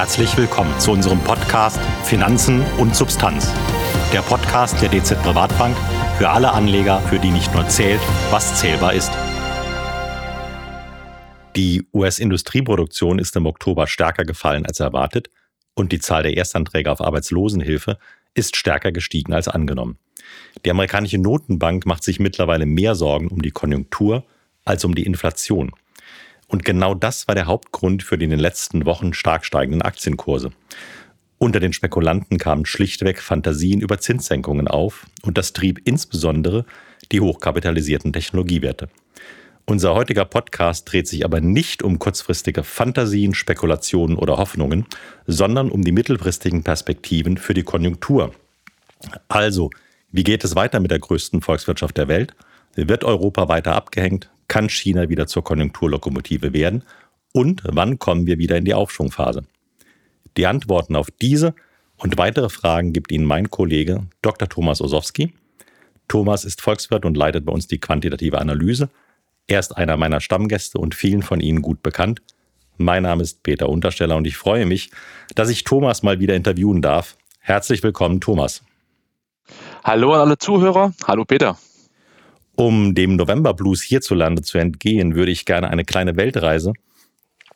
Herzlich willkommen zu unserem Podcast Finanzen und Substanz. Der Podcast der DZ Privatbank für alle Anleger, für die nicht nur zählt, was zählbar ist. Die US-Industrieproduktion ist im Oktober stärker gefallen als erwartet und die Zahl der Erstanträge auf Arbeitslosenhilfe ist stärker gestiegen als angenommen. Die amerikanische Notenbank macht sich mittlerweile mehr Sorgen um die Konjunktur als um die Inflation. Und genau das war der Hauptgrund für die in den letzten Wochen stark steigenden Aktienkurse. Unter den Spekulanten kamen schlichtweg Fantasien über Zinssenkungen auf und das trieb insbesondere die hochkapitalisierten Technologiewerte. Unser heutiger Podcast dreht sich aber nicht um kurzfristige Fantasien, Spekulationen oder Hoffnungen, sondern um die mittelfristigen Perspektiven für die Konjunktur. Also, wie geht es weiter mit der größten Volkswirtschaft der Welt? Wird Europa weiter abgehängt? Kann China wieder zur Konjunkturlokomotive werden? Und wann kommen wir wieder in die Aufschwungphase? Die Antworten auf diese und weitere Fragen gibt Ihnen mein Kollege Dr. Thomas Osowski. Thomas ist Volkswirt und leitet bei uns die quantitative Analyse. Er ist einer meiner Stammgäste und vielen von Ihnen gut bekannt. Mein Name ist Peter Untersteller und ich freue mich, dass ich Thomas mal wieder interviewen darf. Herzlich willkommen, Thomas. Hallo an alle Zuhörer. Hallo, Peter. Um dem November-Blues hierzulande zu entgehen, würde ich gerne eine kleine Weltreise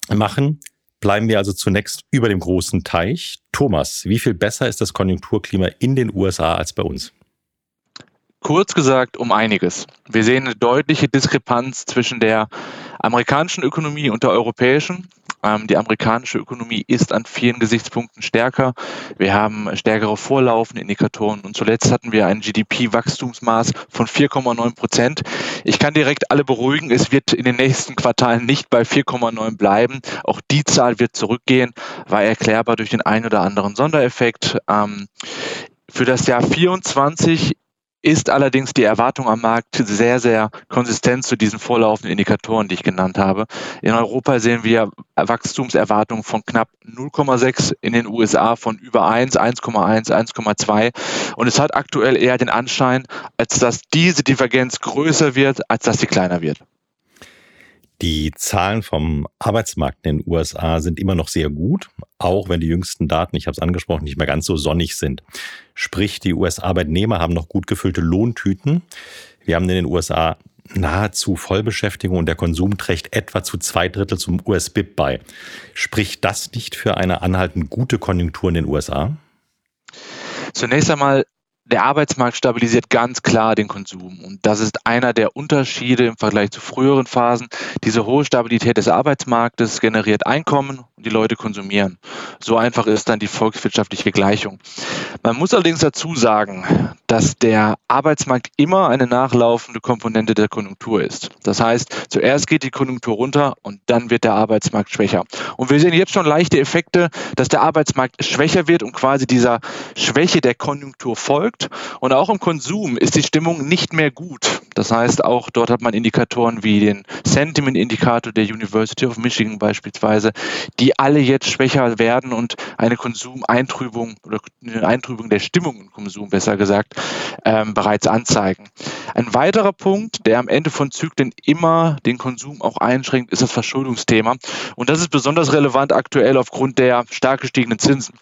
machen. Bleiben wir also zunächst über dem großen Teich. Thomas, wie viel besser ist das Konjunkturklima in den USA als bei uns? Kurz gesagt, um einiges. Wir sehen eine deutliche Diskrepanz zwischen der amerikanischen Ökonomie und der europäischen. Ähm, die amerikanische Ökonomie ist an vielen Gesichtspunkten stärker. Wir haben stärkere vorlaufende Indikatoren und zuletzt hatten wir ein GDP-Wachstumsmaß von 4,9 Prozent. Ich kann direkt alle beruhigen, es wird in den nächsten Quartalen nicht bei 4,9 bleiben. Auch die Zahl wird zurückgehen, war erklärbar durch den einen oder anderen Sondereffekt. Ähm, für das Jahr 24 ist allerdings die Erwartung am Markt sehr, sehr konsistent zu diesen vorlaufenden Indikatoren, die ich genannt habe. In Europa sehen wir Wachstumserwartungen von knapp 0,6, in den USA von über 1, 1,1, 1,2. Und es hat aktuell eher den Anschein, als dass diese Divergenz größer wird, als dass sie kleiner wird. Die Zahlen vom Arbeitsmarkt in den USA sind immer noch sehr gut, auch wenn die jüngsten Daten, ich habe es angesprochen, nicht mehr ganz so sonnig sind. Sprich, die US-Arbeitnehmer haben noch gut gefüllte Lohntüten. Wir haben in den USA nahezu Vollbeschäftigung und der Konsum trägt etwa zu zwei Drittel zum US-BIP bei. Spricht das nicht für eine anhaltend gute Konjunktur in den USA? Zunächst einmal der Arbeitsmarkt stabilisiert ganz klar den Konsum. Und das ist einer der Unterschiede im Vergleich zu früheren Phasen. Diese hohe Stabilität des Arbeitsmarktes generiert Einkommen die Leute konsumieren. So einfach ist dann die volkswirtschaftliche Gleichung. Man muss allerdings dazu sagen, dass der Arbeitsmarkt immer eine nachlaufende Komponente der Konjunktur ist. Das heißt, zuerst geht die Konjunktur runter und dann wird der Arbeitsmarkt schwächer. Und wir sehen jetzt schon leichte Effekte, dass der Arbeitsmarkt schwächer wird und quasi dieser Schwäche der Konjunktur folgt. Und auch im Konsum ist die Stimmung nicht mehr gut. Das heißt, auch dort hat man Indikatoren wie den Sentiment-Indikator der University of Michigan beispielsweise, die alle jetzt schwächer werden und eine Konsumeintrübung oder eine Eintrübung der Stimmung im Konsum, besser gesagt, ähm, bereits anzeigen. Ein weiterer Punkt, der am Ende von Zyklen immer den Konsum auch einschränkt, ist das Verschuldungsthema. Und das ist besonders relevant aktuell aufgrund der stark gestiegenen Zinsen.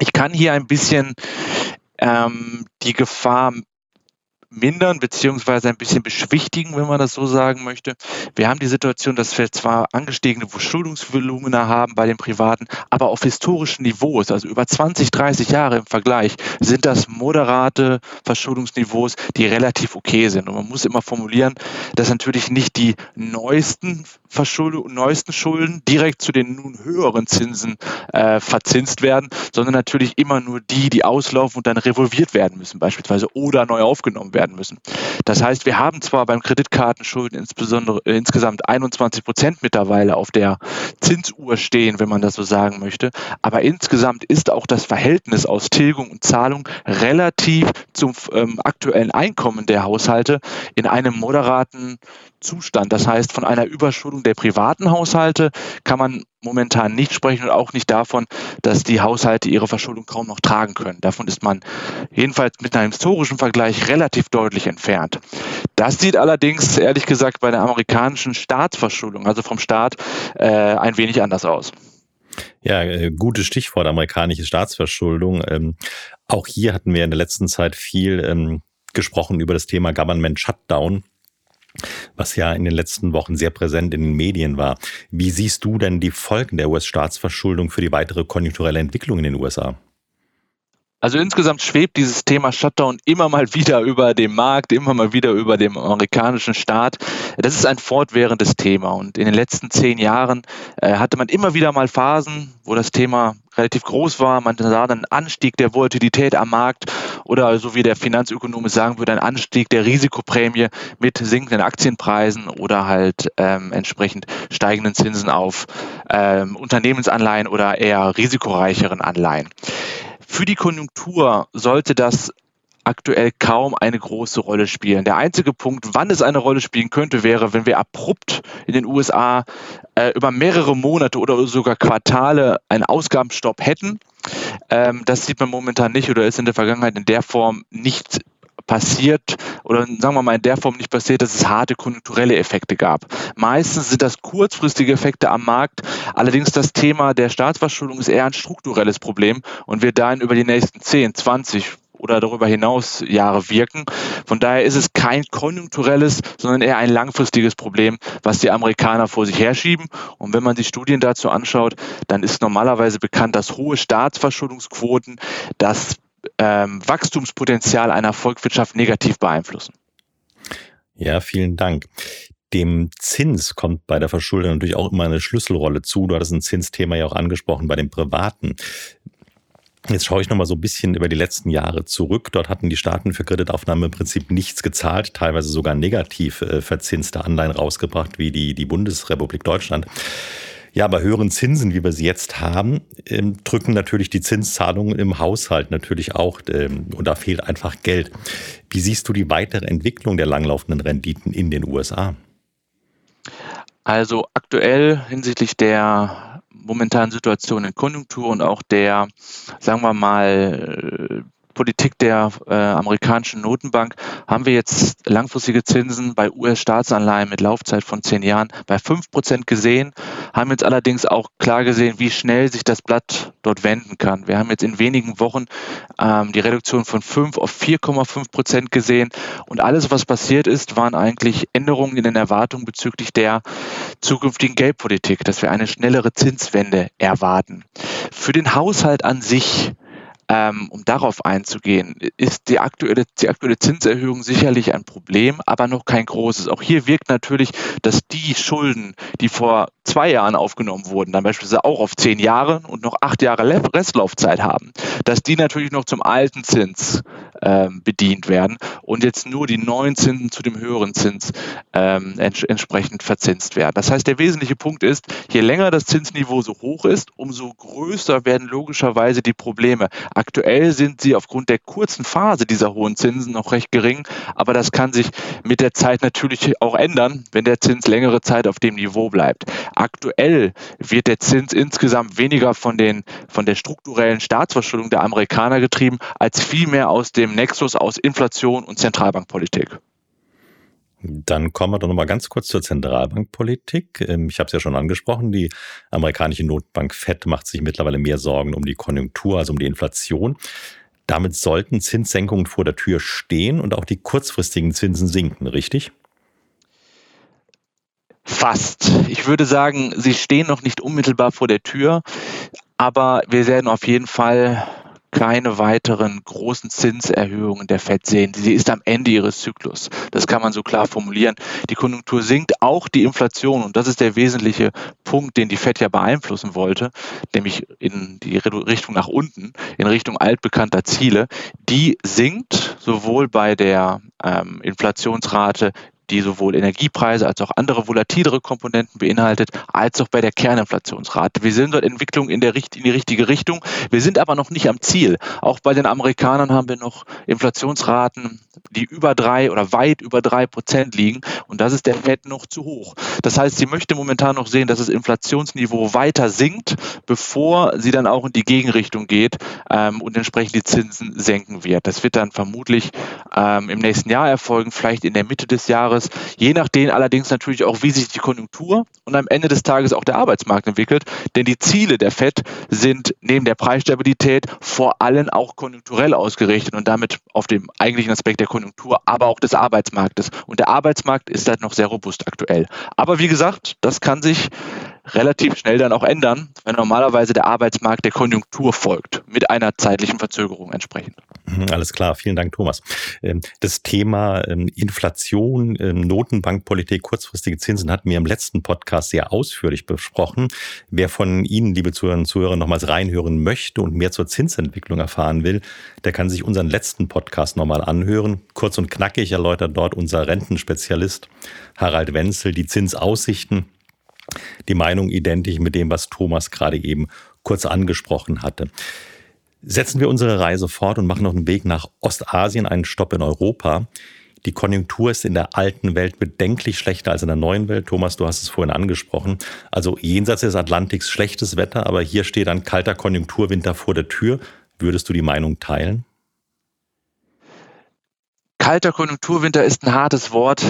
Ich kann hier ein bisschen ähm, die Gefahr mindern beziehungsweise ein bisschen beschwichtigen, wenn man das so sagen möchte. Wir haben die Situation, dass wir zwar angestiegene Verschuldungsvolumina haben bei den Privaten, aber auf historischen Niveaus, also über 20, 30 Jahre im Vergleich, sind das moderate Verschuldungsniveaus, die relativ okay sind. Und man muss immer formulieren, dass natürlich nicht die neuesten Verschuldung, neuesten Schulden direkt zu den nun höheren Zinsen äh, verzinst werden, sondern natürlich immer nur die, die auslaufen und dann revolviert werden müssen beispielsweise oder neu aufgenommen werden müssen. Das heißt, wir haben zwar beim Kreditkartenschulden insbesondere äh, insgesamt 21 Prozent mittlerweile auf der Zinsuhr stehen, wenn man das so sagen möchte, aber insgesamt ist auch das Verhältnis aus Tilgung und Zahlung relativ zum ähm, aktuellen Einkommen der Haushalte in einem moderaten Zustand. Das heißt, von einer Überschuldung der privaten Haushalte kann man momentan nicht sprechen und auch nicht davon, dass die Haushalte ihre Verschuldung kaum noch tragen können. Davon ist man jedenfalls mit einem historischen Vergleich relativ deutlich entfernt. Das sieht allerdings, ehrlich gesagt, bei der amerikanischen Staatsverschuldung, also vom Staat, äh, ein wenig anders aus. Ja, äh, gutes Stichwort, amerikanische Staatsverschuldung. Ähm, auch hier hatten wir in der letzten Zeit viel ähm, gesprochen über das Thema Government Shutdown was ja in den letzten Wochen sehr präsent in den Medien war. Wie siehst du denn die Folgen der US-Staatsverschuldung für die weitere konjunkturelle Entwicklung in den USA? Also insgesamt schwebt dieses Thema Shutdown immer mal wieder über dem Markt, immer mal wieder über dem amerikanischen Staat. Das ist ein fortwährendes Thema und in den letzten zehn Jahren äh, hatte man immer wieder mal Phasen, wo das Thema relativ groß war. Man sah dann einen Anstieg der Volatilität am Markt oder so wie der Finanzökonom sagen würde, ein Anstieg der Risikoprämie mit sinkenden Aktienpreisen oder halt ähm, entsprechend steigenden Zinsen auf ähm, Unternehmensanleihen oder eher risikoreicheren Anleihen. Für die Konjunktur sollte das aktuell kaum eine große Rolle spielen. Der einzige Punkt, wann es eine Rolle spielen könnte, wäre, wenn wir abrupt in den USA äh, über mehrere Monate oder sogar Quartale einen Ausgabenstopp hätten. Ähm, das sieht man momentan nicht oder ist in der Vergangenheit in der Form nicht passiert oder sagen wir mal in der Form nicht passiert, dass es harte konjunkturelle Effekte gab. Meistens sind das kurzfristige Effekte am Markt. Allerdings das Thema der Staatsverschuldung ist eher ein strukturelles Problem und wird dahin über die nächsten 10, 20, oder darüber hinaus Jahre wirken. Von daher ist es kein konjunkturelles, sondern eher ein langfristiges Problem, was die Amerikaner vor sich herschieben. Und wenn man sich Studien dazu anschaut, dann ist normalerweise bekannt, dass hohe Staatsverschuldungsquoten das ähm, Wachstumspotenzial einer Volkswirtschaft negativ beeinflussen. Ja, vielen Dank. Dem Zins kommt bei der Verschuldung natürlich auch immer eine Schlüsselrolle zu. Du hattest ein Zinsthema ja auch angesprochen bei den Privaten. Jetzt schaue ich nochmal so ein bisschen über die letzten Jahre zurück. Dort hatten die Staaten für Kreditaufnahme im Prinzip nichts gezahlt, teilweise sogar negativ äh, verzinste Anleihen rausgebracht, wie die, die Bundesrepublik Deutschland. Ja, bei höheren Zinsen, wie wir sie jetzt haben, ähm, drücken natürlich die Zinszahlungen im Haushalt natürlich auch ähm, und da fehlt einfach Geld. Wie siehst du die weitere Entwicklung der langlaufenden Renditen in den USA? Also aktuell hinsichtlich der momentanen Situation in Konjunktur und auch der, sagen wir mal, Politik der äh, amerikanischen Notenbank haben wir jetzt langfristige Zinsen bei US-Staatsanleihen mit Laufzeit von zehn Jahren bei fünf Prozent gesehen, haben jetzt allerdings auch klar gesehen, wie schnell sich das Blatt dort wenden kann. Wir haben jetzt in wenigen Wochen ähm, die Reduktion von fünf auf 4,5 Prozent gesehen und alles, was passiert ist, waren eigentlich Änderungen in den Erwartungen bezüglich der zukünftigen Geldpolitik, dass wir eine schnellere Zinswende erwarten. Für den Haushalt an sich um darauf einzugehen, ist die aktuelle, die aktuelle Zinserhöhung sicherlich ein Problem, aber noch kein großes. Auch hier wirkt natürlich, dass die Schulden, die vor zwei Jahren aufgenommen wurden, dann beispielsweise auch auf zehn Jahre und noch acht Jahre Restlaufzeit haben, dass die natürlich noch zum alten Zins ähm, bedient werden und jetzt nur die neuen Zinsen zu dem höheren Zins ähm, ents entsprechend verzinst werden. Das heißt, der wesentliche Punkt ist, je länger das Zinsniveau so hoch ist, umso größer werden logischerweise die Probleme. Aktuell sind sie aufgrund der kurzen Phase dieser hohen Zinsen noch recht gering, aber das kann sich mit der Zeit natürlich auch ändern, wenn der Zins längere Zeit auf dem Niveau bleibt. Aktuell wird der Zins insgesamt weniger von, den, von der strukturellen Staatsverschuldung der Amerikaner getrieben, als vielmehr aus dem Nexus aus Inflation und Zentralbankpolitik. Dann kommen wir doch nochmal ganz kurz zur Zentralbankpolitik. Ähm, ich habe es ja schon angesprochen, die amerikanische Notbank FED macht sich mittlerweile mehr Sorgen um die Konjunktur, also um die Inflation. Damit sollten Zinssenkungen vor der Tür stehen und auch die kurzfristigen Zinsen sinken, richtig? Fast. Ich würde sagen, sie stehen noch nicht unmittelbar vor der Tür, aber wir werden auf jeden Fall keine weiteren großen Zinserhöhungen der FED sehen. Sie ist am Ende ihres Zyklus. Das kann man so klar formulieren. Die Konjunktur sinkt, auch die Inflation. Und das ist der wesentliche Punkt, den die FED ja beeinflussen wollte, nämlich in die Richtung nach unten, in Richtung altbekannter Ziele. Die sinkt sowohl bei der ähm, Inflationsrate die sowohl Energiepreise als auch andere volatilere Komponenten beinhaltet, als auch bei der Kerninflationsrate. Wir sehen dort Entwicklung in, der, in die richtige Richtung. Wir sind aber noch nicht am Ziel. Auch bei den Amerikanern haben wir noch Inflationsraten, die über drei oder weit über drei Prozent liegen. Und das ist der Fed noch zu hoch. Das heißt, sie möchte momentan noch sehen, dass das Inflationsniveau weiter sinkt, bevor sie dann auch in die Gegenrichtung geht ähm, und entsprechend die Zinsen senken wird. Das wird dann vermutlich ähm, im nächsten Jahr erfolgen, vielleicht in der Mitte des Jahres je nachdem allerdings natürlich auch, wie sich die Konjunktur und am Ende des Tages auch der Arbeitsmarkt entwickelt. Denn die Ziele der FED sind neben der Preisstabilität vor allem auch konjunkturell ausgerichtet und damit auf dem eigentlichen Aspekt der Konjunktur, aber auch des Arbeitsmarktes. Und der Arbeitsmarkt ist halt noch sehr robust aktuell. Aber wie gesagt, das kann sich relativ schnell dann auch ändern, wenn normalerweise der Arbeitsmarkt der Konjunktur folgt, mit einer zeitlichen Verzögerung entsprechend. Mhm, alles klar, vielen Dank, Thomas. Ähm, das Thema ähm, Inflation, Notenbankpolitik, kurzfristige Zinsen hatten wir im letzten Podcast sehr ausführlich besprochen. Wer von Ihnen, liebe Zuhörerinnen und Zuhörer, nochmals reinhören möchte und mehr zur Zinsentwicklung erfahren will, der kann sich unseren letzten Podcast nochmal anhören. Kurz und knackig erläutert dort unser Rentenspezialist Harald Wenzel die Zinsaussichten die Meinung identisch mit dem, was Thomas gerade eben kurz angesprochen hatte. Setzen wir unsere Reise fort und machen noch einen Weg nach Ostasien, einen Stopp in Europa. Die Konjunktur ist in der alten Welt bedenklich schlechter als in der neuen Welt. Thomas, du hast es vorhin angesprochen. Also jenseits des Atlantiks schlechtes Wetter, aber hier steht ein kalter Konjunkturwinter vor der Tür. Würdest du die Meinung teilen? Kalter Konjunkturwinter ist ein hartes Wort.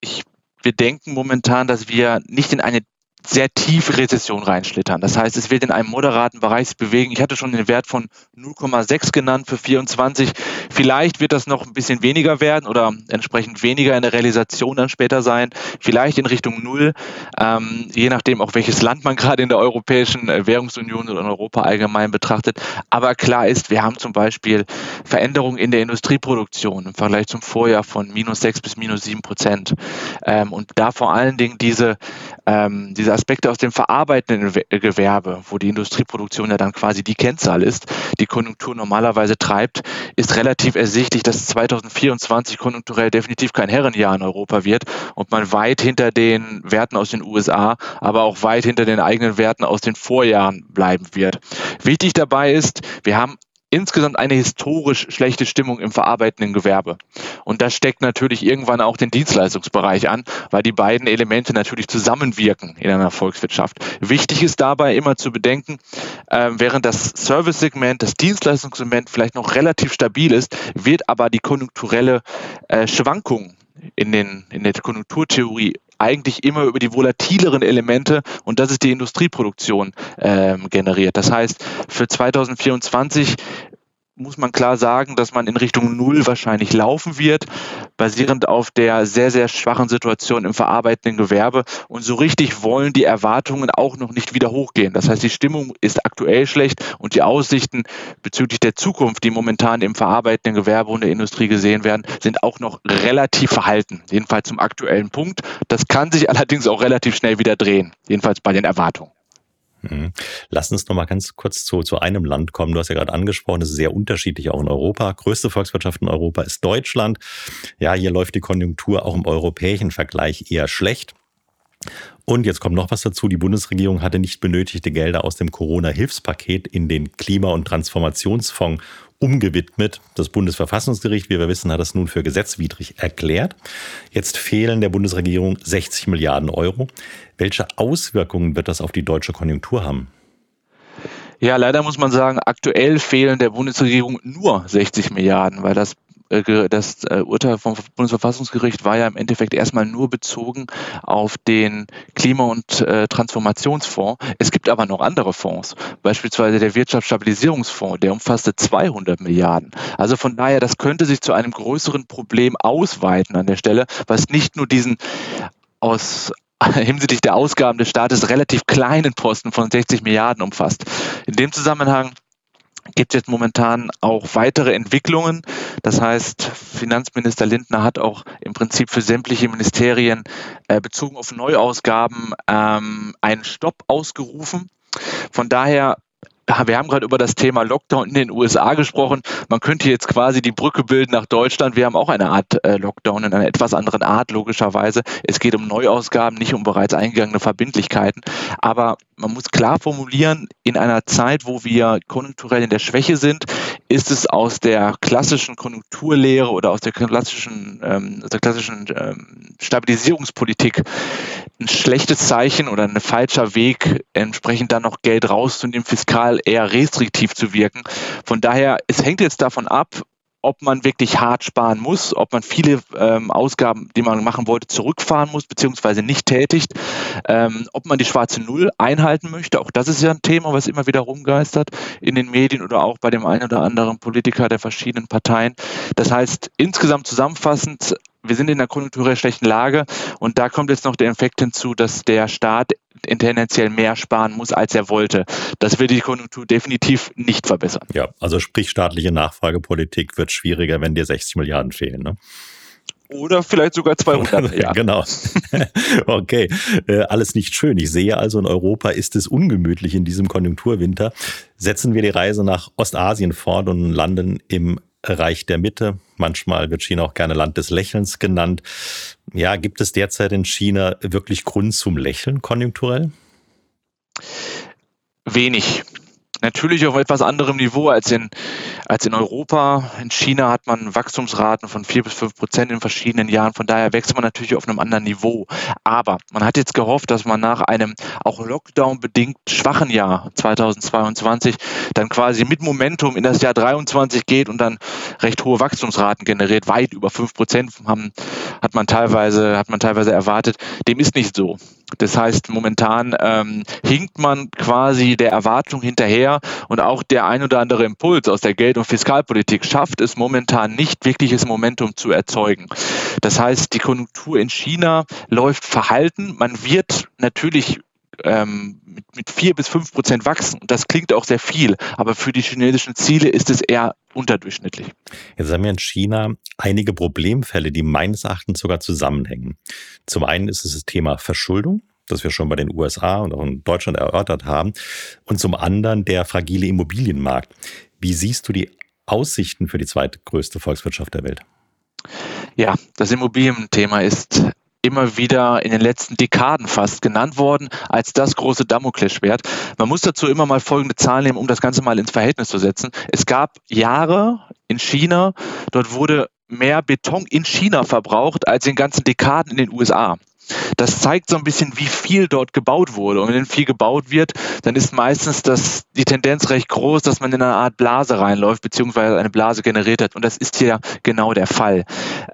Ich wir denken momentan, dass wir nicht in eine sehr tiefe Rezession reinschlittern. Das heißt, es wird in einem moderaten Bereich bewegen. Ich hatte schon den Wert von 0,6 genannt für 24. Vielleicht wird das noch ein bisschen weniger werden oder entsprechend weniger in der Realisation dann später sein. Vielleicht in Richtung Null, ähm, je nachdem auch welches Land man gerade in der Europäischen äh, Währungsunion oder in Europa allgemein betrachtet. Aber klar ist, wir haben zum Beispiel Veränderungen in der Industrieproduktion im Vergleich zum Vorjahr von minus 6 bis minus 7 Prozent. Ähm, und da vor allen Dingen diese, ähm, diese Aspekte aus dem verarbeitenden Gewerbe, wo die Industrieproduktion ja dann quasi die Kennzahl ist, die Konjunktur normalerweise treibt, ist relativ ersichtlich, dass 2024 konjunkturell definitiv kein Herrenjahr in Europa wird und man weit hinter den Werten aus den USA, aber auch weit hinter den eigenen Werten aus den Vorjahren bleiben wird. Wichtig dabei ist, wir haben insgesamt eine historisch schlechte Stimmung im verarbeitenden Gewerbe. Und das steckt natürlich irgendwann auch den Dienstleistungsbereich an, weil die beiden Elemente natürlich zusammenwirken in einer Volkswirtschaft. Wichtig ist dabei immer zu bedenken, äh, während das Service-Segment, das Dienstleistungssegment vielleicht noch relativ stabil ist, wird aber die konjunkturelle äh, Schwankung in, den, in der Konjunkturtheorie eigentlich immer über die volatileren Elemente und das ist die Industrieproduktion ähm, generiert. Das heißt, für 2024 muss man klar sagen, dass man in Richtung Null wahrscheinlich laufen wird, basierend auf der sehr, sehr schwachen Situation im verarbeitenden Gewerbe. Und so richtig wollen die Erwartungen auch noch nicht wieder hochgehen. Das heißt, die Stimmung ist aktuell schlecht und die Aussichten bezüglich der Zukunft, die momentan im verarbeitenden Gewerbe und der Industrie gesehen werden, sind auch noch relativ verhalten. Jedenfalls zum aktuellen Punkt. Das kann sich allerdings auch relativ schnell wieder drehen. Jedenfalls bei den Erwartungen. Mhm. Lass uns noch mal ganz kurz zu, zu einem Land kommen. Du hast ja gerade angesprochen, es ist sehr unterschiedlich auch in Europa. Größte Volkswirtschaft in Europa ist Deutschland. Ja, hier läuft die Konjunktur auch im europäischen Vergleich eher schlecht. Und jetzt kommt noch was dazu. Die Bundesregierung hatte nicht benötigte Gelder aus dem Corona-Hilfspaket in den Klima- und Transformationsfonds umgewidmet. Das Bundesverfassungsgericht, wie wir wissen, hat das nun für gesetzwidrig erklärt. Jetzt fehlen der Bundesregierung 60 Milliarden Euro. Welche Auswirkungen wird das auf die deutsche Konjunktur haben? Ja, leider muss man sagen, aktuell fehlen der Bundesregierung nur 60 Milliarden, weil das äh, das äh, Urteil vom Bundesverfassungsgericht war ja im Endeffekt erstmal nur bezogen auf den Klima- und äh, Transformationsfonds. Es gibt aber noch andere Fonds, beispielsweise der Wirtschaftsstabilisierungsfonds, der umfasste 200 Milliarden. Also von daher, das könnte sich zu einem größeren Problem ausweiten an der Stelle, was nicht nur diesen aus hinsichtlich der Ausgaben des Staates relativ kleinen Posten von 60 Milliarden umfasst. In dem Zusammenhang gibt es jetzt momentan auch weitere Entwicklungen. Das heißt, Finanzminister Lindner hat auch im Prinzip für sämtliche Ministerien äh, bezogen auf Neuausgaben ähm, einen Stopp ausgerufen. Von daher wir haben gerade über das Thema Lockdown in den USA gesprochen. Man könnte jetzt quasi die Brücke bilden nach Deutschland. Wir haben auch eine Art äh, Lockdown in einer etwas anderen Art, logischerweise. Es geht um Neuausgaben, nicht um bereits eingegangene Verbindlichkeiten. Aber man muss klar formulieren, in einer Zeit, wo wir konjunkturell in der Schwäche sind, ist es aus der klassischen Konjunkturlehre oder aus der klassischen, ähm, aus der klassischen ähm, Stabilisierungspolitik ein schlechtes Zeichen oder ein falscher Weg, entsprechend dann noch Geld rauszunehmen, fiskal eher restriktiv zu wirken. Von daher, es hängt jetzt davon ab, ob man wirklich hart sparen muss, ob man viele ähm, Ausgaben, die man machen wollte, zurückfahren muss, beziehungsweise nicht tätigt, ähm, ob man die schwarze Null einhalten möchte. Auch das ist ja ein Thema, was immer wieder rumgeistert in den Medien oder auch bei dem einen oder anderen Politiker der verschiedenen Parteien. Das heißt, insgesamt zusammenfassend, wir sind in einer konjunkturell schlechten Lage und da kommt jetzt noch der Effekt hinzu, dass der Staat tendenziell mehr sparen muss, als er wollte. Das wird die Konjunktur definitiv nicht verbessern. Ja, also sprich staatliche Nachfragepolitik wird schwieriger, wenn dir 60 Milliarden fehlen. Ne? Oder vielleicht sogar 200. Ja. genau. okay, äh, alles nicht schön. Ich sehe also, in Europa ist es ungemütlich in diesem Konjunkturwinter. Setzen wir die Reise nach Ostasien fort und landen im Reich der Mitte. Manchmal wird China auch gerne Land des Lächelns genannt. Ja, gibt es derzeit in China wirklich Grund zum Lächeln konjunkturell? Wenig. Natürlich auf etwas anderem Niveau als in, als in Europa. In China hat man Wachstumsraten von vier bis fünf Prozent in verschiedenen Jahren. Von daher wächst man natürlich auf einem anderen Niveau. Aber man hat jetzt gehofft, dass man nach einem auch Lockdown-bedingt schwachen Jahr 2022 dann quasi mit Momentum in das Jahr 23 geht und dann recht hohe Wachstumsraten generiert. Weit über fünf Prozent haben, hat man teilweise, hat man teilweise erwartet. Dem ist nicht so. Das heißt, momentan ähm, hinkt man quasi der Erwartung hinterher und auch der ein oder andere Impuls aus der Geld- und Fiskalpolitik schafft es momentan nicht, wirkliches Momentum zu erzeugen. Das heißt, die Konjunktur in China läuft verhalten. Man wird natürlich ähm, mit, mit vier bis fünf Prozent wachsen. Das klingt auch sehr viel, aber für die chinesischen Ziele ist es eher unterdurchschnittlich. Jetzt haben wir in China einige Problemfälle, die meines Erachtens sogar zusammenhängen. Zum einen ist es das Thema Verschuldung, das wir schon bei den USA und auch in Deutschland erörtert haben. Und zum anderen der fragile Immobilienmarkt. Wie siehst du die Aussichten für die zweitgrößte Volkswirtschaft der Welt? Ja, das Immobilienthema ist immer wieder in den letzten Dekaden fast genannt worden als das große Damoklesschwert. Man muss dazu immer mal folgende Zahlen nehmen, um das Ganze mal ins Verhältnis zu setzen. Es gab Jahre in China, dort wurde mehr Beton in China verbraucht als in ganzen Dekaden in den USA. Das zeigt so ein bisschen, wie viel dort gebaut wurde. Und wenn viel gebaut wird, dann ist meistens das, die Tendenz recht groß, dass man in eine Art Blase reinläuft, beziehungsweise eine Blase generiert hat. Und das ist hier genau der Fall.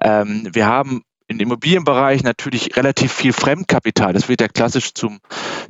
Ähm, wir haben im Immobilienbereich natürlich relativ viel Fremdkapital. Das wird ja klassisch zum,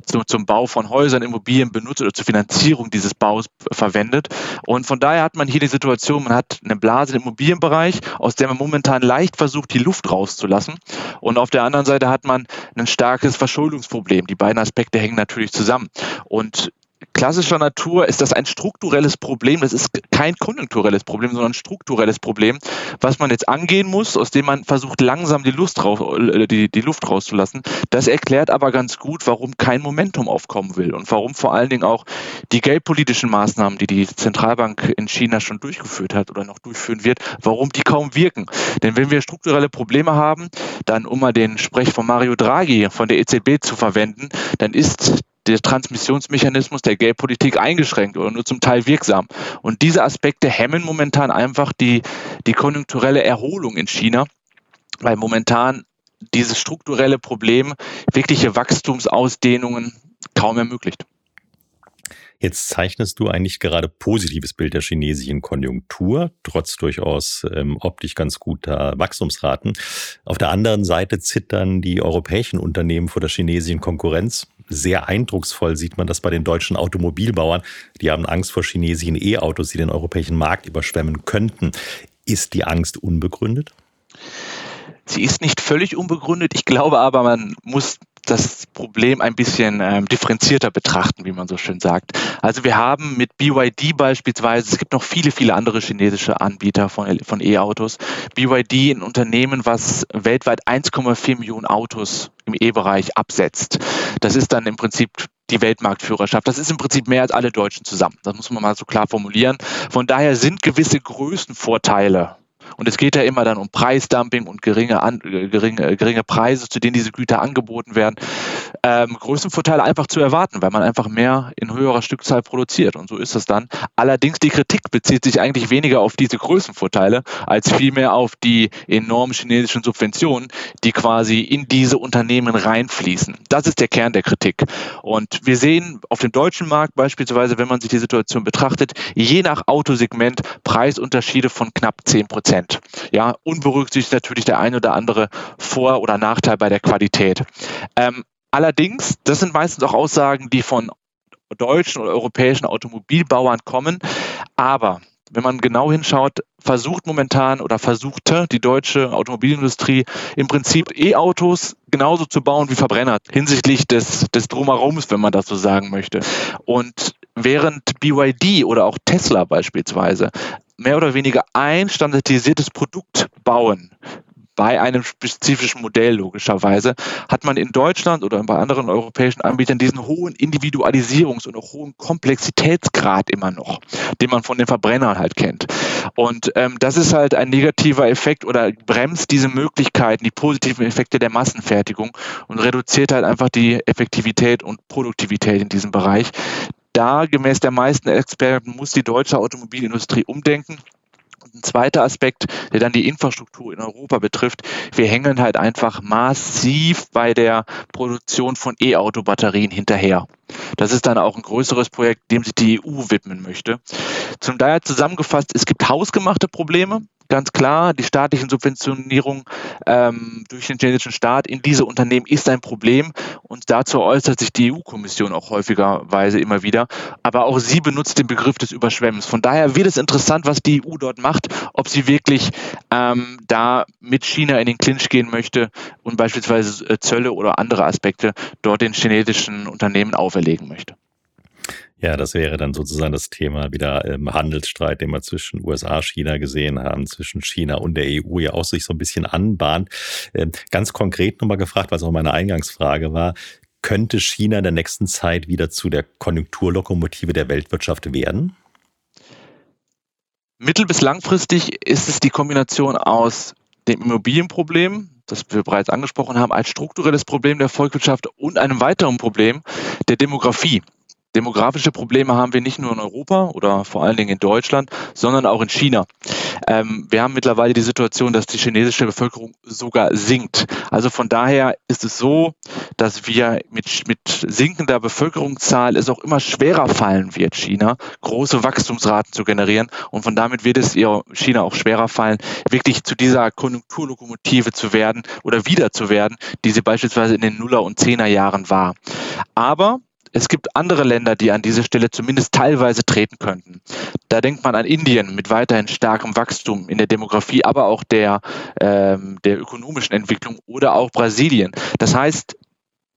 zum, zum Bau von Häusern, Immobilien benutzt oder zur Finanzierung dieses Baus verwendet. Und von daher hat man hier die Situation, man hat eine Blase im Immobilienbereich, aus der man momentan leicht versucht, die Luft rauszulassen. Und auf der anderen Seite hat man ein starkes Verschuldungsproblem. Die beiden Aspekte hängen natürlich zusammen. Und klassischer Natur ist das ein strukturelles Problem. Das ist kein konjunkturelles Problem, sondern ein strukturelles Problem, was man jetzt angehen muss, aus dem man versucht, langsam die, Lust raus, äh, die, die Luft rauszulassen. Das erklärt aber ganz gut, warum kein Momentum aufkommen will und warum vor allen Dingen auch die geldpolitischen Maßnahmen, die die Zentralbank in China schon durchgeführt hat oder noch durchführen wird, warum die kaum wirken. Denn wenn wir strukturelle Probleme haben, dann, um mal den Sprech von Mario Draghi von der EZB zu verwenden, dann ist der Transmissionsmechanismus der Geldpolitik eingeschränkt oder nur zum Teil wirksam. Und diese Aspekte hemmen momentan einfach die, die konjunkturelle Erholung in China, weil momentan dieses strukturelle Problem wirkliche Wachstumsausdehnungen kaum ermöglicht. Jetzt zeichnest du eigentlich gerade positives Bild der chinesischen Konjunktur, trotz durchaus ähm, optisch ganz guter Wachstumsraten. Auf der anderen Seite zittern die europäischen Unternehmen vor der chinesischen Konkurrenz. Sehr eindrucksvoll sieht man das bei den deutschen Automobilbauern. Die haben Angst vor chinesischen E-Autos, die den europäischen Markt überschwemmen könnten. Ist die Angst unbegründet? Sie ist nicht völlig unbegründet. Ich glaube aber, man muss das Problem ein bisschen ähm, differenzierter betrachten, wie man so schön sagt. Also wir haben mit BYD beispielsweise, es gibt noch viele, viele andere chinesische Anbieter von, von E-Autos. BYD ein Unternehmen, was weltweit 1,4 Millionen Autos im E-Bereich absetzt. Das ist dann im Prinzip die Weltmarktführerschaft. Das ist im Prinzip mehr als alle Deutschen zusammen. Das muss man mal so klar formulieren. Von daher sind gewisse Größenvorteile Und es geht ja immer dann um Preisdumping und geringe, an, äh, geringe, äh, geringe Preise, zu denen diese Güter angeboten werden. Ähm, Größenvorteile einfach zu erwarten, weil man einfach mehr in höherer Stückzahl produziert. Und so ist das dann. Allerdings die Kritik bezieht sich eigentlich weniger auf diese Größenvorteile, als vielmehr auf die enormen chinesischen Subventionen, die quasi in diese Unternehmen reinfließen. Das ist der Kern der Kritik. Und wir sehen auf dem deutschen Markt beispielsweise, wenn man sich die Situation betrachtet, je nach Autosegment Preisunterschiede von knapp 10 Prozent. Ja, unberücksichtigt natürlich der ein oder andere Vor- oder Nachteil bei der Qualität. Ähm, allerdings, das sind meistens auch Aussagen, die von deutschen oder europäischen Automobilbauern kommen. Aber wenn man genau hinschaut, versucht momentan oder versuchte die deutsche Automobilindustrie im Prinzip E-Autos genauso zu bauen wie Verbrenner hinsichtlich des, des Drumherums, wenn man das so sagen möchte. Und während BYD oder auch Tesla beispielsweise mehr oder weniger ein standardisiertes Produkt bauen, bei einem spezifischen Modell logischerweise, hat man in Deutschland oder bei anderen europäischen Anbietern diesen hohen Individualisierungs- und auch hohen Komplexitätsgrad immer noch, den man von den Verbrennern halt kennt. Und ähm, das ist halt ein negativer Effekt oder bremst diese Möglichkeiten, die positiven Effekte der Massenfertigung und reduziert halt einfach die Effektivität und Produktivität in diesem Bereich. Da, gemäß der meisten Experten, muss die deutsche Automobilindustrie umdenken ein zweiter Aspekt, der dann die Infrastruktur in Europa betrifft. Wir hängen halt einfach massiv bei der Produktion von E-Auto-Batterien hinterher. Das ist dann auch ein größeres Projekt, dem sich die EU widmen möchte. Zum daher zusammengefasst, es gibt hausgemachte Probleme, ganz klar, die staatlichen Subventionierungen ähm, durch den chinesischen Staat in diese Unternehmen ist ein Problem und dazu äußert sich die EU-Kommission auch häufigerweise immer wieder. Aber auch sie benutzt den Begriff des Überschwemmens. Von daher wird es interessant, was die EU dort macht, ob sie wirklich ähm, da mit China in den Clinch gehen möchte und beispielsweise äh, Zölle oder andere Aspekte dort den chinesischen Unternehmen auferlegen möchte. Ja, das wäre dann sozusagen das Thema wieder im Handelsstreit, den wir zwischen USA, China gesehen haben, zwischen China und der EU ja auch sich so ein bisschen anbahnt. Ähm, ganz konkret nochmal gefragt, was auch meine Eingangsfrage war, könnte China in der nächsten Zeit wieder zu der Konjunkturlokomotive der Weltwirtschaft werden? Mittel- bis langfristig ist es die Kombination aus dem Immobilienproblem, das wir bereits angesprochen haben, als strukturelles Problem der Volkswirtschaft und einem weiteren Problem der Demografie. Demografische Probleme haben wir nicht nur in Europa oder vor allen Dingen in Deutschland, sondern auch in China. Ähm, wir haben mittlerweile die Situation, dass die chinesische Bevölkerung sogar sinkt. Also von daher ist es so, dass wir mit, mit sinkender Bevölkerungszahl es auch immer schwerer fallen wird, China große Wachstumsraten zu generieren. Und von damit wird es ihr China auch schwerer fallen, wirklich zu dieser Konjunkturlokomotive zu werden oder wieder zu werden, die sie beispielsweise in den Nuller- und Zehner Jahren war. Aber es gibt andere Länder, die an diese Stelle zumindest teilweise treten könnten. Da denkt man an Indien mit weiterhin starkem Wachstum in der Demografie, aber auch der, ähm, der ökonomischen Entwicklung oder auch Brasilien. Das heißt,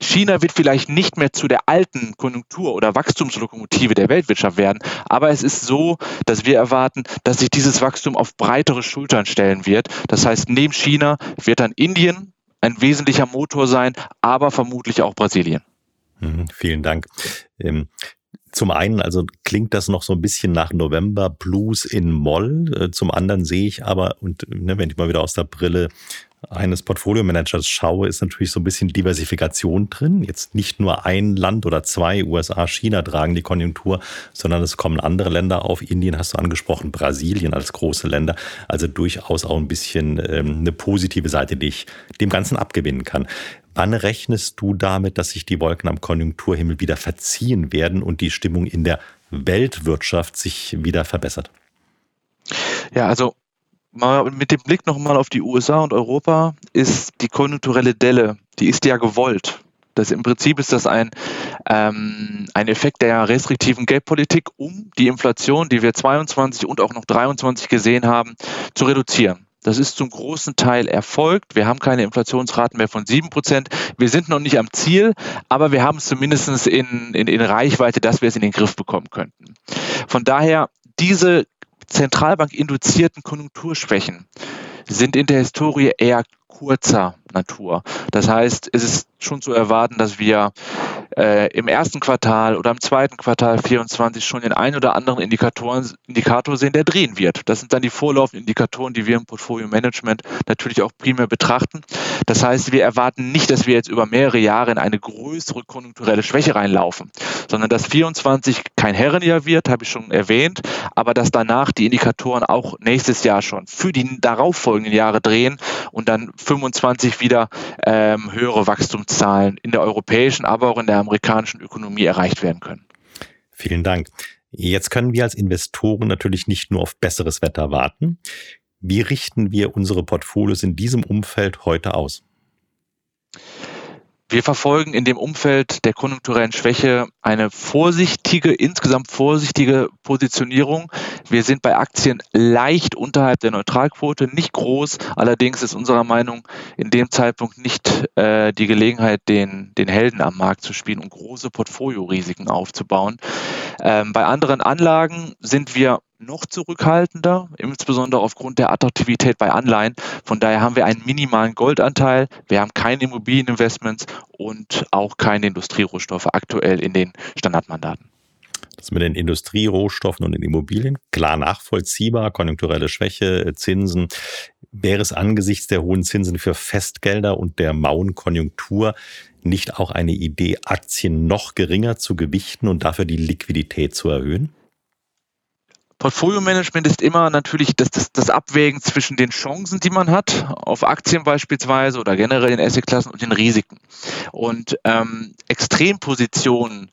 China wird vielleicht nicht mehr zu der alten Konjunktur- oder Wachstumslokomotive der Weltwirtschaft werden, aber es ist so, dass wir erwarten, dass sich dieses Wachstum auf breitere Schultern stellen wird. Das heißt, neben China wird dann Indien ein wesentlicher Motor sein, aber vermutlich auch Brasilien. Mhm, vielen Dank. Ähm, zum einen, also klingt das noch so ein bisschen nach November Blues in Moll. Äh, zum anderen sehe ich aber, und ne, wenn ich mal wieder aus der Brille eines Portfolio-Managers schaue, ist natürlich so ein bisschen Diversifikation drin. Jetzt nicht nur ein Land oder zwei, USA, China tragen die Konjunktur, sondern es kommen andere Länder auf. Indien hast du angesprochen, Brasilien als große Länder. Also durchaus auch ein bisschen ähm, eine positive Seite, die ich dem Ganzen abgewinnen kann. Wann rechnest du damit, dass sich die Wolken am Konjunkturhimmel wieder verziehen werden und die Stimmung in der Weltwirtschaft sich wieder verbessert? Ja, also mal mit dem Blick nochmal auf die USA und Europa ist die konjunkturelle Delle, die ist ja gewollt. Das, Im Prinzip ist das ein, ähm, ein Effekt der restriktiven Geldpolitik, um die Inflation, die wir 22 und auch noch 23 gesehen haben, zu reduzieren. Das ist zum großen Teil erfolgt. Wir haben keine Inflationsraten mehr von 7%. Wir sind noch nicht am Ziel, aber wir haben es zumindest in, in, in Reichweite, dass wir es in den Griff bekommen könnten. Von daher, diese Zentralbank-induzierten Konjunkturschwächen sind in der Historie eher kurzer Natur. Das heißt, es ist schon zu erwarten, dass wir äh, im ersten Quartal oder im zweiten Quartal 24 schon den einen oder anderen Indikatoren, Indikator sehen, der drehen wird. Das sind dann die vorlaufenden Indikatoren, die wir im Portfolio Management natürlich auch primär betrachten. Das heißt, wir erwarten nicht, dass wir jetzt über mehrere Jahre in eine größere konjunkturelle Schwäche reinlaufen, sondern dass 24 kein Herrenjahr wird, habe ich schon erwähnt, aber dass danach die Indikatoren auch nächstes Jahr schon für die darauffolgenden Jahre drehen und dann 25 wieder ähm, höhere Wachstumszahlen in der europäischen, aber auch in der amerikanischen Ökonomie erreicht werden können. Vielen Dank. Jetzt können wir als Investoren natürlich nicht nur auf besseres Wetter warten. Wie richten wir unsere Portfolios in diesem Umfeld heute aus? Wir verfolgen in dem Umfeld der konjunkturellen Schwäche eine vorsichtige, insgesamt vorsichtige Positionierung. Wir sind bei Aktien leicht unterhalb der Neutralquote, nicht groß. Allerdings ist unserer Meinung in dem Zeitpunkt nicht äh, die Gelegenheit, den, den Helden am Markt zu spielen und große Portfoliorisiken aufzubauen. Ähm, bei anderen Anlagen sind wir noch zurückhaltender, insbesondere aufgrund der Attraktivität bei Anleihen. Von daher haben wir einen minimalen Goldanteil, wir haben keine Immobilieninvestments und auch keine Industrierohstoffe aktuell in den Standardmandaten. Das mit den Industrierohstoffen und den Immobilien, klar nachvollziehbar, konjunkturelle Schwäche, Zinsen. Wäre es angesichts der hohen Zinsen für Festgelder und der mauen Konjunktur nicht auch eine Idee, Aktien noch geringer zu gewichten und dafür die Liquidität zu erhöhen? Portfolio-Management ist immer natürlich das, das, das Abwägen zwischen den Chancen, die man hat, auf Aktien beispielsweise oder generell in Assetklassen und den Risiken. Und ähm, Extrempositionen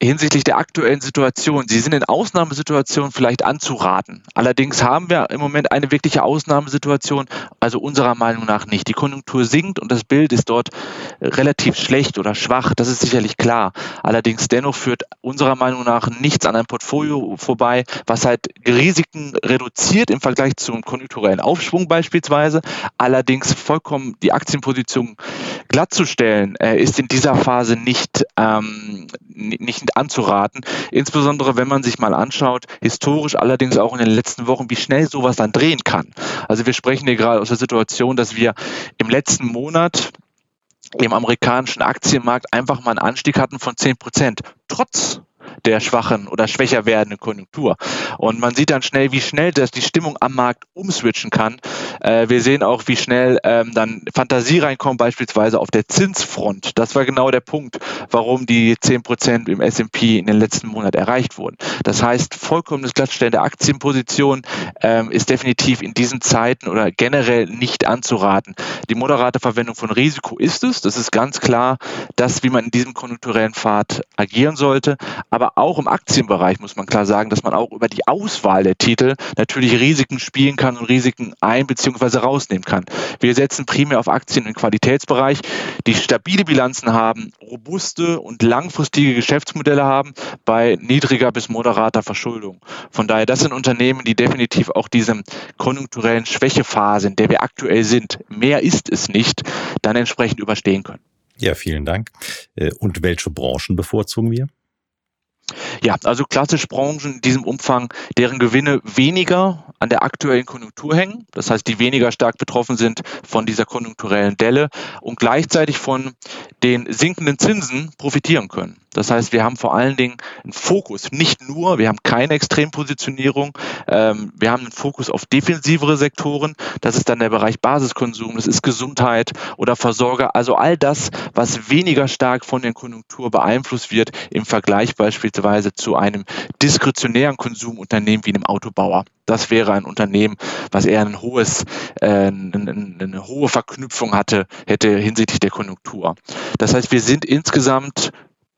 hinsichtlich der aktuellen Situation. Sie sind in Ausnahmesituationen vielleicht anzuraten. Allerdings haben wir im Moment eine wirkliche Ausnahmesituation, also unserer Meinung nach nicht. Die Konjunktur sinkt und das Bild ist dort relativ schlecht oder schwach, das ist sicherlich klar. Allerdings dennoch führt unserer Meinung nach nichts an einem Portfolio vorbei, was halt Risiken reduziert im Vergleich zum konjunkturellen Aufschwung beispielsweise. Allerdings vollkommen die Aktienposition glattzustellen, äh, ist in dieser Phase nicht, ähm, nicht anzuraten. Insbesondere wenn man sich mal anschaut, historisch allerdings auch in den letzten Wochen, wie schnell sowas dann drehen kann. Also wir sprechen hier gerade aus der Situation, dass wir im letzten Monat im amerikanischen Aktienmarkt einfach mal einen Anstieg hatten von 10 Prozent. Trotz der schwachen oder schwächer werdenden Konjunktur. Und man sieht dann schnell, wie schnell das die Stimmung am Markt umswitchen kann. Äh, wir sehen auch, wie schnell ähm, dann Fantasie reinkommt, beispielsweise auf der Zinsfront. Das war genau der Punkt, warum die 10% im S&P in den letzten Monaten erreicht wurden. Das heißt, vollkommenes Glattstellen der Aktienposition ähm, ist definitiv in diesen Zeiten oder generell nicht anzuraten. Die moderate Verwendung von Risiko ist es. Das ist ganz klar das, wie man in diesem konjunkturellen Pfad agieren sollte. Aber aber auch im Aktienbereich muss man klar sagen, dass man auch über die Auswahl der Titel natürlich Risiken spielen kann und Risiken ein- bzw. rausnehmen kann. Wir setzen primär auf Aktien im Qualitätsbereich, die stabile Bilanzen haben, robuste und langfristige Geschäftsmodelle haben bei niedriger bis moderater Verschuldung. Von daher, das sind Unternehmen, die definitiv auch diese konjunkturellen Schwächephase, in der wir aktuell sind, mehr ist es nicht, dann entsprechend überstehen können. Ja, vielen Dank. Äh, und welche Branchen bevorzugen wir? Ja, also klassisch Branchen in diesem Umfang, deren Gewinne weniger an der aktuellen Konjunktur hängen, das heißt, die weniger stark betroffen sind von dieser konjunkturellen Delle und gleichzeitig von den sinkenden Zinsen profitieren können. Das heißt, wir haben vor allen Dingen einen Fokus, nicht nur, wir haben keine Extrempositionierung, ähm, wir haben einen Fokus auf defensivere Sektoren. Das ist dann der Bereich Basiskonsum, das ist Gesundheit oder Versorger, also all das, was weniger stark von der Konjunktur beeinflusst wird im Vergleich beispielsweise zu einem diskretionären Konsumunternehmen wie einem Autobauer. Das wäre ein Unternehmen, was eher ein hohes, äh, eine, eine hohe Verknüpfung hatte, hätte hinsichtlich der Konjunktur. Das heißt, wir sind insgesamt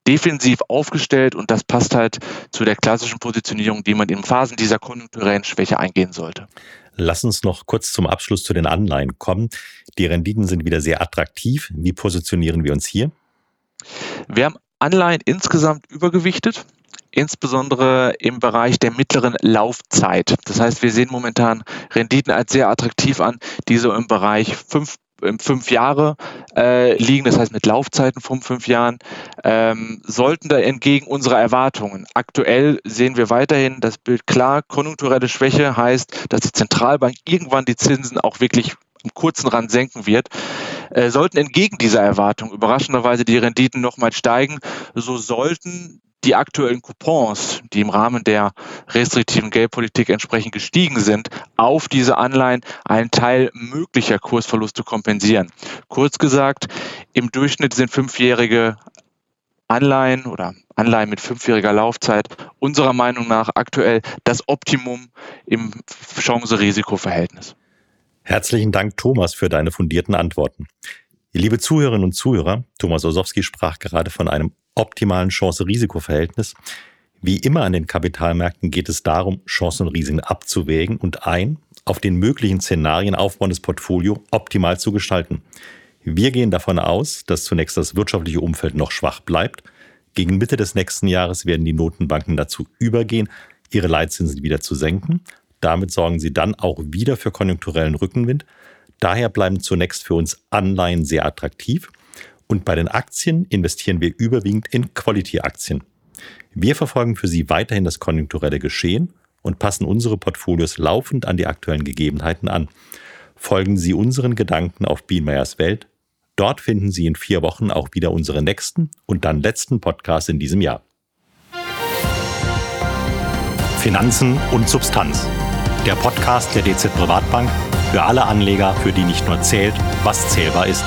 defensiv aufgestellt und das passt halt zu der klassischen Positionierung, die man in Phasen dieser konjunkturellen Schwäche eingehen sollte. Lass uns noch kurz zum Abschluss zu den Anleihen kommen. Die Renditen sind wieder sehr attraktiv. Wie positionieren wir uns hier? Wir haben Anleihen insgesamt übergewichtet insbesondere im Bereich der mittleren Laufzeit. Das heißt, wir sehen momentan Renditen als sehr attraktiv an, die so im Bereich fünf fünf Jahre äh, liegen, das heißt mit Laufzeiten von fünf Jahren, ähm, sollten da entgegen unserer Erwartungen. Aktuell sehen wir weiterhin das Bild klar, konjunkturelle Schwäche heißt, dass die Zentralbank irgendwann die Zinsen auch wirklich im kurzen Rand senken wird. Äh, sollten entgegen dieser Erwartung überraschenderweise die Renditen nochmal steigen, so sollten die aktuellen Coupons, die im Rahmen der restriktiven Geldpolitik entsprechend gestiegen sind, auf diese Anleihen einen Teil möglicher Kursverluste kompensieren. Kurz gesagt, im Durchschnitt sind fünfjährige Anleihen oder Anleihen mit fünfjähriger Laufzeit unserer Meinung nach aktuell das Optimum im Chance-Risiko-Verhältnis. Herzlichen Dank, Thomas, für deine fundierten Antworten. Liebe Zuhörerinnen und Zuhörer, Thomas Osowski sprach gerade von einem optimalen Chance-Risiko-Verhältnis. Wie immer an den Kapitalmärkten geht es darum, Chancen und Risiken abzuwägen und ein auf den möglichen Szenarien aufbauendes Portfolio optimal zu gestalten. Wir gehen davon aus, dass zunächst das wirtschaftliche Umfeld noch schwach bleibt. Gegen Mitte des nächsten Jahres werden die Notenbanken dazu übergehen, ihre Leitzinsen wieder zu senken. Damit sorgen sie dann auch wieder für konjunkturellen Rückenwind. Daher bleiben zunächst für uns Anleihen sehr attraktiv. Und bei den Aktien investieren wir überwiegend in Quality-Aktien. Wir verfolgen für Sie weiterhin das konjunkturelle Geschehen und passen unsere Portfolios laufend an die aktuellen Gegebenheiten an. Folgen Sie unseren Gedanken auf Bienmeyers Welt. Dort finden Sie in vier Wochen auch wieder unsere nächsten und dann letzten Podcasts in diesem Jahr. Finanzen und Substanz. Der Podcast der DZ Privatbank für alle Anleger, für die nicht nur zählt, was zählbar ist.